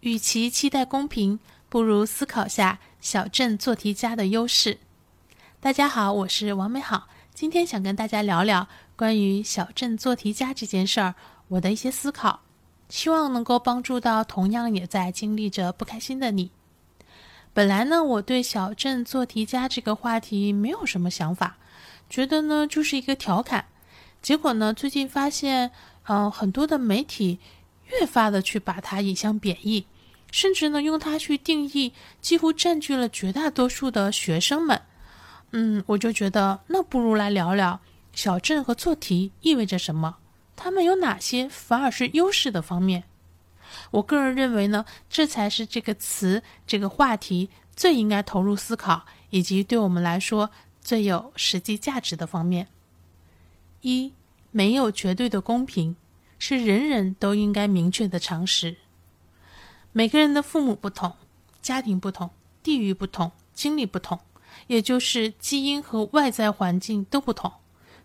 与其期待公平，不如思考下小镇做题家的优势。大家好，我是王美好，今天想跟大家聊聊关于小镇做题家这件事儿，我的一些思考，希望能够帮助到同样也在经历着不开心的你。本来呢，我对小镇做题家这个话题没有什么想法，觉得呢就是一个调侃。结果呢，最近发现，嗯，很多的媒体。越发的去把它引向贬义，甚至呢用它去定义，几乎占据了绝大多数的学生们。嗯，我就觉得那不如来聊聊小镇和做题意味着什么，他们有哪些反而是优势的方面。我个人认为呢，这才是这个词这个话题最应该投入思考，以及对我们来说最有实际价值的方面。一，没有绝对的公平。是人人都应该明确的常识。每个人的父母不同，家庭不同，地域不同，经历不同，也就是基因和外在环境都不同，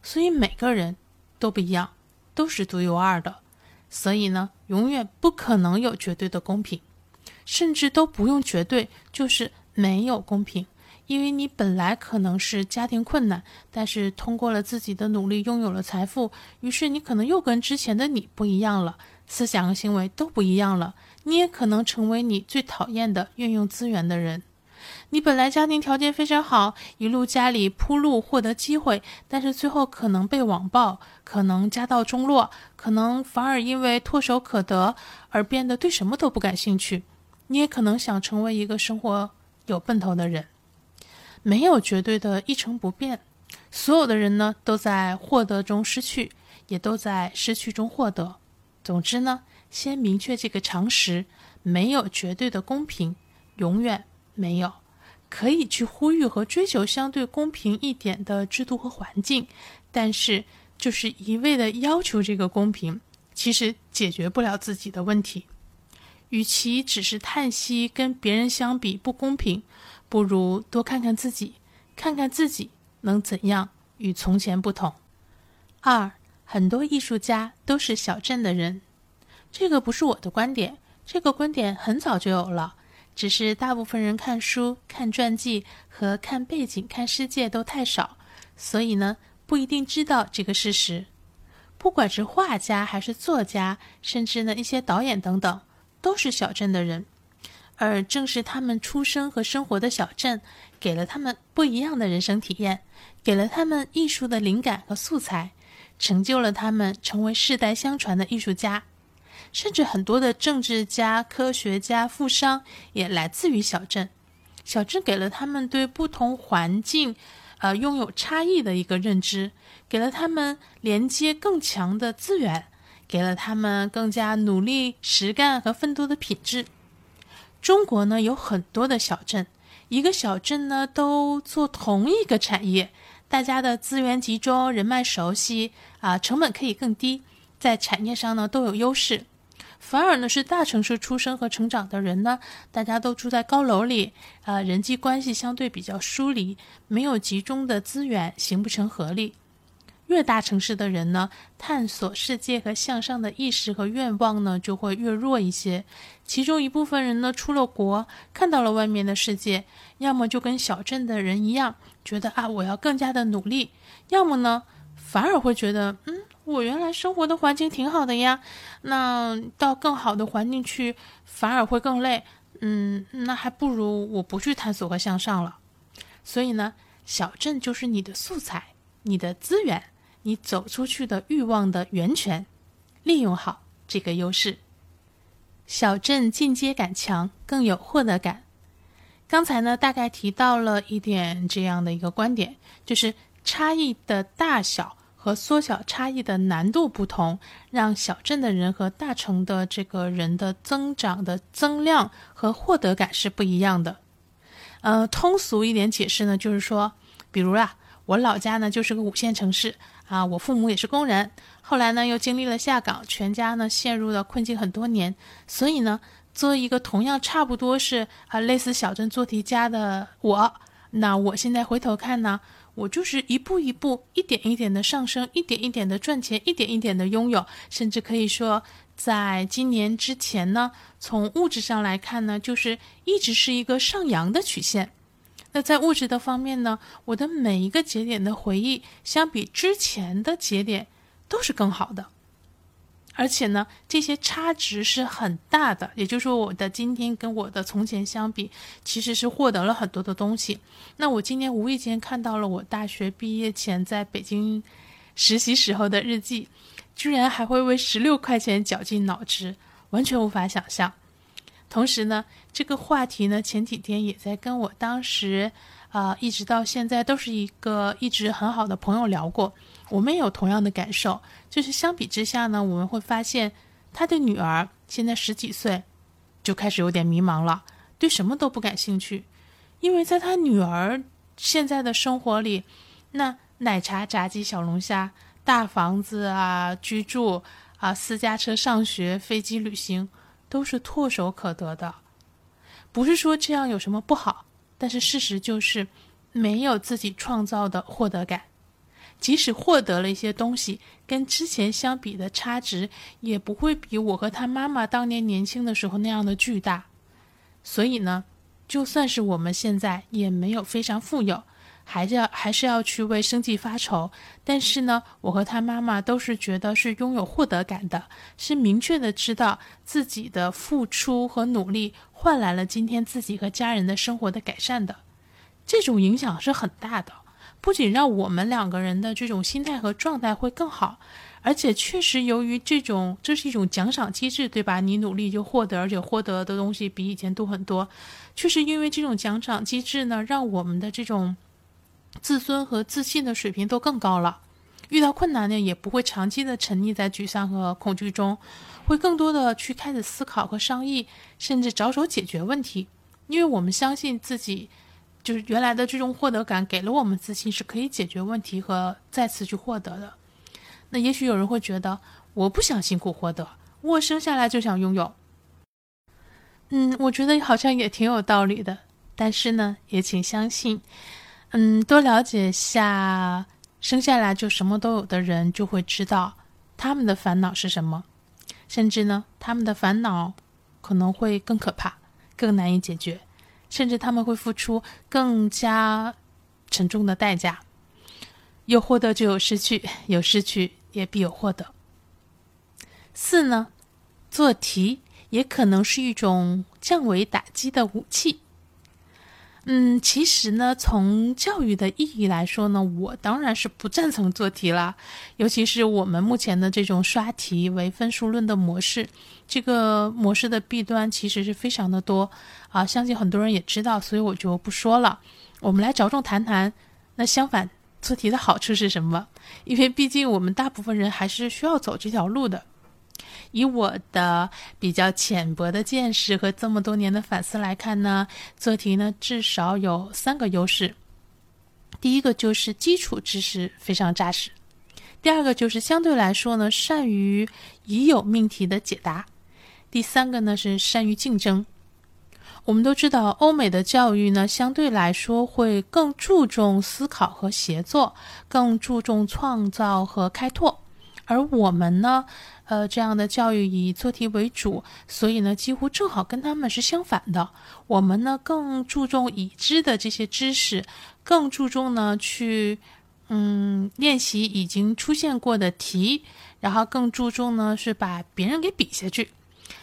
所以每个人都不一样，都是独一无二的。所以呢，永远不可能有绝对的公平，甚至都不用绝对，就是没有公平。因为你本来可能是家庭困难，但是通过了自己的努力拥有了财富，于是你可能又跟之前的你不一样了，思想和行为都不一样了。你也可能成为你最讨厌的运用资源的人。你本来家庭条件非常好，一路家里铺路获得机会，但是最后可能被网暴，可能家道中落，可能反而因为唾手可得而变得对什么都不感兴趣。你也可能想成为一个生活有奔头的人。没有绝对的一成不变，所有的人呢都在获得中失去，也都在失去中获得。总之呢，先明确这个常识：没有绝对的公平，永远没有。可以去呼吁和追求相对公平一点的制度和环境，但是就是一味的要求这个公平，其实解决不了自己的问题。与其只是叹息跟别人相比不公平。不如多看看自己，看看自己能怎样与从前不同。二，很多艺术家都是小镇的人，这个不是我的观点，这个观点很早就有了，只是大部分人看书、看传记和看背景、看世界都太少，所以呢不一定知道这个事实。不管是画家还是作家，甚至呢一些导演等等，都是小镇的人。而正是他们出生和生活的小镇，给了他们不一样的人生体验，给了他们艺术的灵感和素材，成就了他们成为世代相传的艺术家。甚至很多的政治家、科学家、富商也来自于小镇。小镇给了他们对不同环境，呃，拥有差异的一个认知，给了他们连接更强的资源，给了他们更加努力实干和奋斗的品质。中国呢有很多的小镇，一个小镇呢都做同一个产业，大家的资源集中，人脉熟悉啊，成本可以更低，在产业上呢都有优势。反而呢是大城市出生和成长的人呢，大家都住在高楼里，啊，人际关系相对比较疏离，没有集中的资源，形不成合力。越大城市的人呢，探索世界和向上的意识和愿望呢，就会越弱一些。其中一部分人呢，出了国，看到了外面的世界，要么就跟小镇的人一样，觉得啊，我要更加的努力；要么呢，反而会觉得，嗯，我原来生活的环境挺好的呀，那到更好的环境去，反而会更累。嗯，那还不如我不去探索和向上了。所以呢，小镇就是你的素材，你的资源。你走出去的欲望的源泉，利用好这个优势。小镇进阶感强，更有获得感。刚才呢，大概提到了一点这样的一个观点，就是差异的大小和缩小差异的难度不同，让小镇的人和大城的这个人的增长的增量和获得感是不一样的。呃，通俗一点解释呢，就是说，比如啊，我老家呢就是个五线城市。啊，我父母也是工人，后来呢又经历了下岗，全家呢陷入了困境很多年。所以呢，做一个同样差不多是啊类似小镇做题家的我，那我现在回头看呢，我就是一步一步、一点一点的上升，一点一点的赚钱，一点一点的拥有，甚至可以说在今年之前呢，从物质上来看呢，就是一直是一个上扬的曲线。那在物质的方面呢，我的每一个节点的回忆，相比之前的节点都是更好的。而且呢，这些差值是很大的，也就是说，我的今天跟我的从前相比，其实是获得了很多的东西。那我今天无意间看到了我大学毕业前在北京实习时候的日记。居然还会为十六块钱绞尽脑汁，完全无法想象。同时呢，这个话题呢，前几天也在跟我当时啊，一直到现在都是一个一直很好的朋友聊过。我们也有同样的感受，就是相比之下呢，我们会发现他的女儿现在十几岁，就开始有点迷茫了，对什么都不感兴趣，因为在他女儿现在的生活里，那奶茶、炸鸡、小龙虾。大房子啊，居住啊，私家车上学，飞机旅行，都是唾手可得的。不是说这样有什么不好，但是事实就是没有自己创造的获得感。即使获得了一些东西，跟之前相比的差值也不会比我和他妈妈当年年轻的时候那样的巨大。所以呢，就算是我们现在也没有非常富有。还是要还是要去为生计发愁，但是呢，我和他妈妈都是觉得是拥有获得感的，是明确的知道自己的付出和努力换来了今天自己和家人的生活的改善的，这种影响是很大的，不仅让我们两个人的这种心态和状态会更好，而且确实由于这种这是一种奖赏机制，对吧？你努力就获得，而且获得的东西比以前多很多，确实因为这种奖赏机制呢，让我们的这种。自尊和自信的水平都更高了，遇到困难呢，也不会长期的沉溺在沮丧和恐惧中，会更多的去开始思考和商议，甚至着手解决问题。因为我们相信自己，就是原来的这种获得感给了我们自信，是可以解决问题和再次去获得的。那也许有人会觉得，我不想辛苦获得，我生下来就想拥有。嗯，我觉得好像也挺有道理的，但是呢，也请相信。嗯，多了解下生下来就什么都有的人，就会知道他们的烦恼是什么，甚至呢，他们的烦恼可能会更可怕、更难以解决，甚至他们会付出更加沉重的代价。有获得就有失去，有失去也必有获得。四呢，做题也可能是一种降维打击的武器。嗯，其实呢，从教育的意义来说呢，我当然是不赞成做题了。尤其是我们目前的这种刷题为分数论的模式，这个模式的弊端其实是非常的多啊。相信很多人也知道，所以我就不说了。我们来着重谈谈，那相反做题的好处是什么？因为毕竟我们大部分人还是需要走这条路的。以我的比较浅薄的见识和这么多年的反思来看呢，做题呢至少有三个优势。第一个就是基础知识非常扎实，第二个就是相对来说呢善于已有命题的解答，第三个呢是善于竞争。我们都知道，欧美的教育呢相对来说会更注重思考和协作，更注重创造和开拓，而我们呢。呃，这样的教育以做题为主，所以呢，几乎正好跟他们是相反的。我们呢更注重已知的这些知识，更注重呢去嗯练习已经出现过的题，然后更注重呢是把别人给比下去。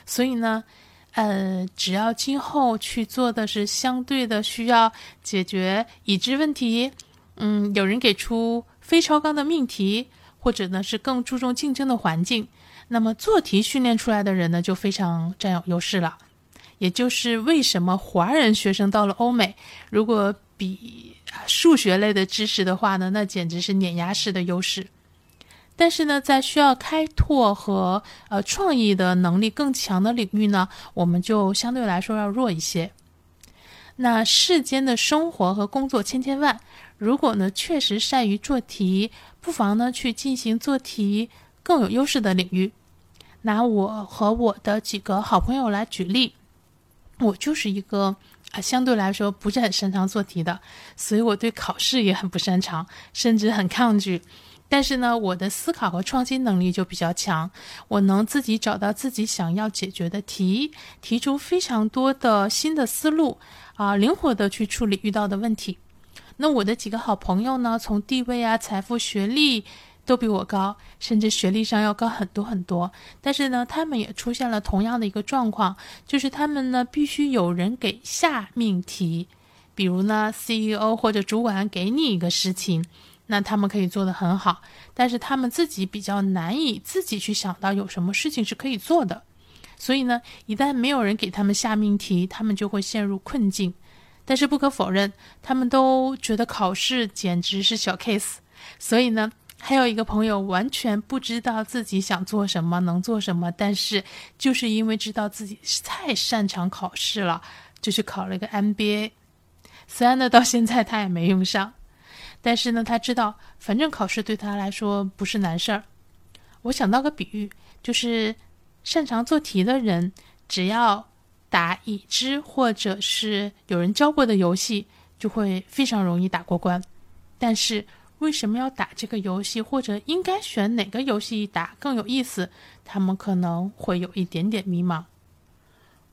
所以呢，呃，只要今后去做的是相对的需要解决已知问题，嗯，有人给出非超纲的命题，或者呢是更注重竞争的环境。那么做题训练出来的人呢，就非常占有优势了。也就是为什么华人学生到了欧美，如果比数学类的知识的话呢，那简直是碾压式的优势。但是呢，在需要开拓和呃创意的能力更强的领域呢，我们就相对来说要弱一些。那世间的生活和工作千千万，如果呢确实善于做题，不妨呢去进行做题更有优势的领域。拿我和我的几个好朋友来举例，我就是一个啊，相对来说不是很擅长做题的，所以我对考试也很不擅长，甚至很抗拒。但是呢，我的思考和创新能力就比较强，我能自己找到自己想要解决的题，提出非常多的新的思路，啊，灵活的去处理遇到的问题。那我的几个好朋友呢，从地位啊、财富、学历都比我高，甚至学历上要高很多很多。但是呢，他们也出现了同样的一个状况，就是他们呢必须有人给下命题，比如呢，CEO 或者主管给你一个事情。那他们可以做得很好，但是他们自己比较难以自己去想到有什么事情是可以做的，所以呢，一旦没有人给他们下命题，他们就会陷入困境。但是不可否认，他们都觉得考试简直是小 case。所以呢，还有一个朋友完全不知道自己想做什么，能做什么，但是就是因为知道自己太擅长考试了，就去考了一个 MBA。虽然呢，到现在他也没用上。但是呢，他知道，反正考试对他来说不是难事儿。我想到个比喻，就是擅长做题的人，只要打已知或者是有人教过的游戏，就会非常容易打过关。但是为什么要打这个游戏，或者应该选哪个游戏打更有意思，他们可能会有一点点迷茫。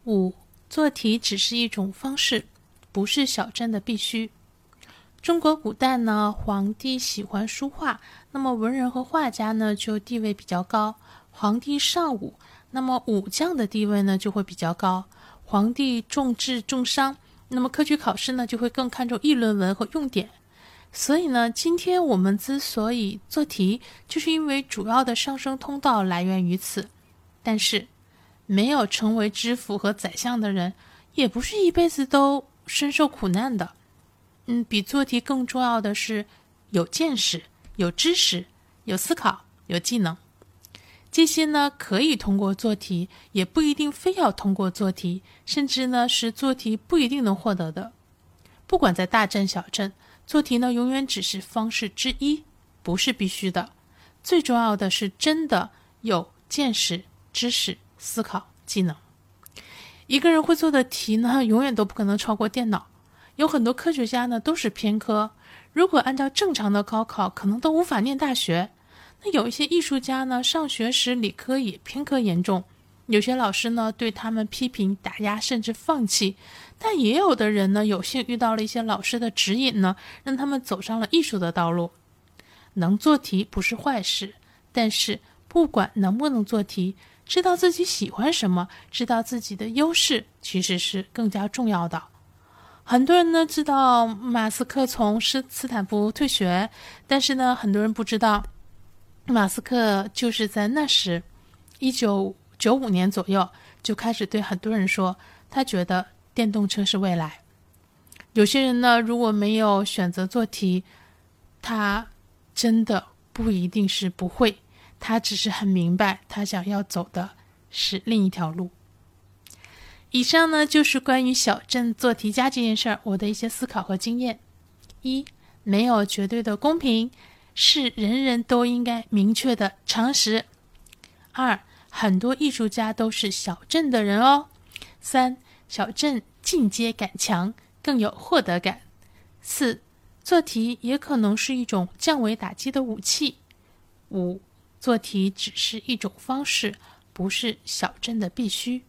五，做题只是一种方式，不是小镇的必须。中国古代呢，皇帝喜欢书画，那么文人和画家呢就地位比较高。皇帝尚武，那么武将的地位呢就会比较高。皇帝重治重商，那么科举考试呢就会更看重议论文和用典。所以呢，今天我们之所以做题，就是因为主要的上升通道来源于此。但是，没有成为知府和宰相的人，也不是一辈子都深受苦难的。嗯，比做题更重要的是有见识、有知识、有思考、有技能。这些呢，可以通过做题，也不一定非要通过做题，甚至呢是做题不一定能获得的。不管在大镇小镇，做题呢永远只是方式之一，不是必须的。最重要的是真的有见识、知识、思考、技能。一个人会做的题呢，永远都不可能超过电脑。有很多科学家呢都是偏科，如果按照正常的高考，可能都无法念大学。那有一些艺术家呢，上学时理科也偏科严重，有些老师呢对他们批评打压，甚至放弃。但也有的人呢，有幸遇到了一些老师的指引呢，让他们走上了艺术的道路。能做题不是坏事，但是不管能不能做题，知道自己喜欢什么，知道自己的优势，其实是更加重要的。很多人呢知道马斯克从斯斯坦福退学，但是呢，很多人不知道，马斯克就是在那时，一九九五年左右就开始对很多人说，他觉得电动车是未来。有些人呢，如果没有选择做题，他真的不一定是不会，他只是很明白，他想要走的是另一条路。以上呢就是关于小镇做题家这件事儿我的一些思考和经验。一，没有绝对的公平，是人人都应该明确的常识。二，很多艺术家都是小镇的人哦。三，小镇进阶感强，更有获得感。四，做题也可能是一种降维打击的武器。五，做题只是一种方式，不是小镇的必须。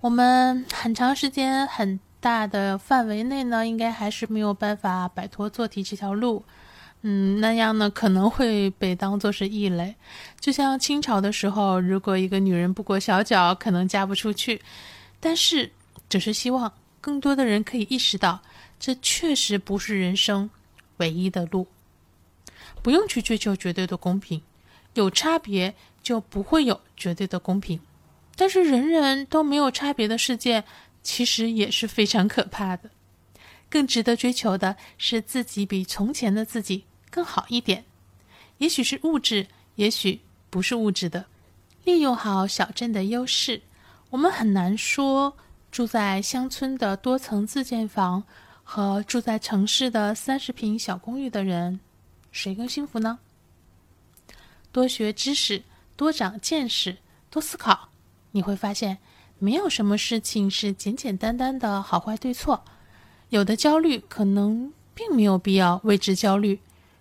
我们很长时间、很大的范围内呢，应该还是没有办法摆脱做题这条路。嗯，那样呢，可能会被当作是异类。就像清朝的时候，如果一个女人不裹小脚，可能嫁不出去。但是，只是希望更多的人可以意识到，这确实不是人生唯一的路。不用去追求绝对的公平，有差别就不会有绝对的公平。但是人人都没有差别的世界，其实也是非常可怕的。更值得追求的是自己比从前的自己更好一点，也许是物质，也许不是物质的。利用好小镇的优势，我们很难说住在乡村的多层自建房和住在城市的三十平小公寓的人谁更幸福呢？多学知识，多长见识，多思考。你会发现，没有什么事情是简简单单的好坏对错。有的焦虑可能并没有必要为之焦虑，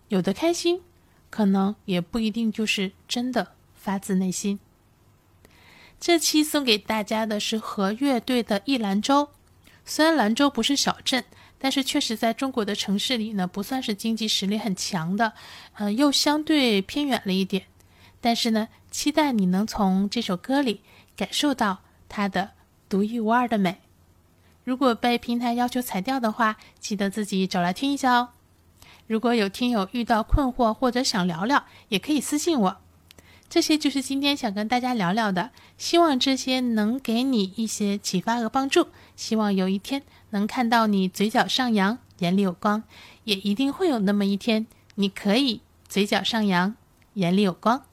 有的开心可能也不一定就是真的发自内心。这期送给大家的是和乐队的《一兰州》，虽然兰州不是小镇，但是确实在中国的城市里呢，不算是经济实力很强的，呃，又相对偏远了一点。但是呢，期待你能从这首歌里感受到它的独一无二的美。如果被平台要求裁掉的话，记得自己找来听一下哦。如果有听友遇到困惑或者想聊聊，也可以私信我。这些就是今天想跟大家聊聊的，希望这些能给你一些启发和帮助。希望有一天能看到你嘴角上扬，眼里有光，也一定会有那么一天，你可以嘴角上扬，眼里有光。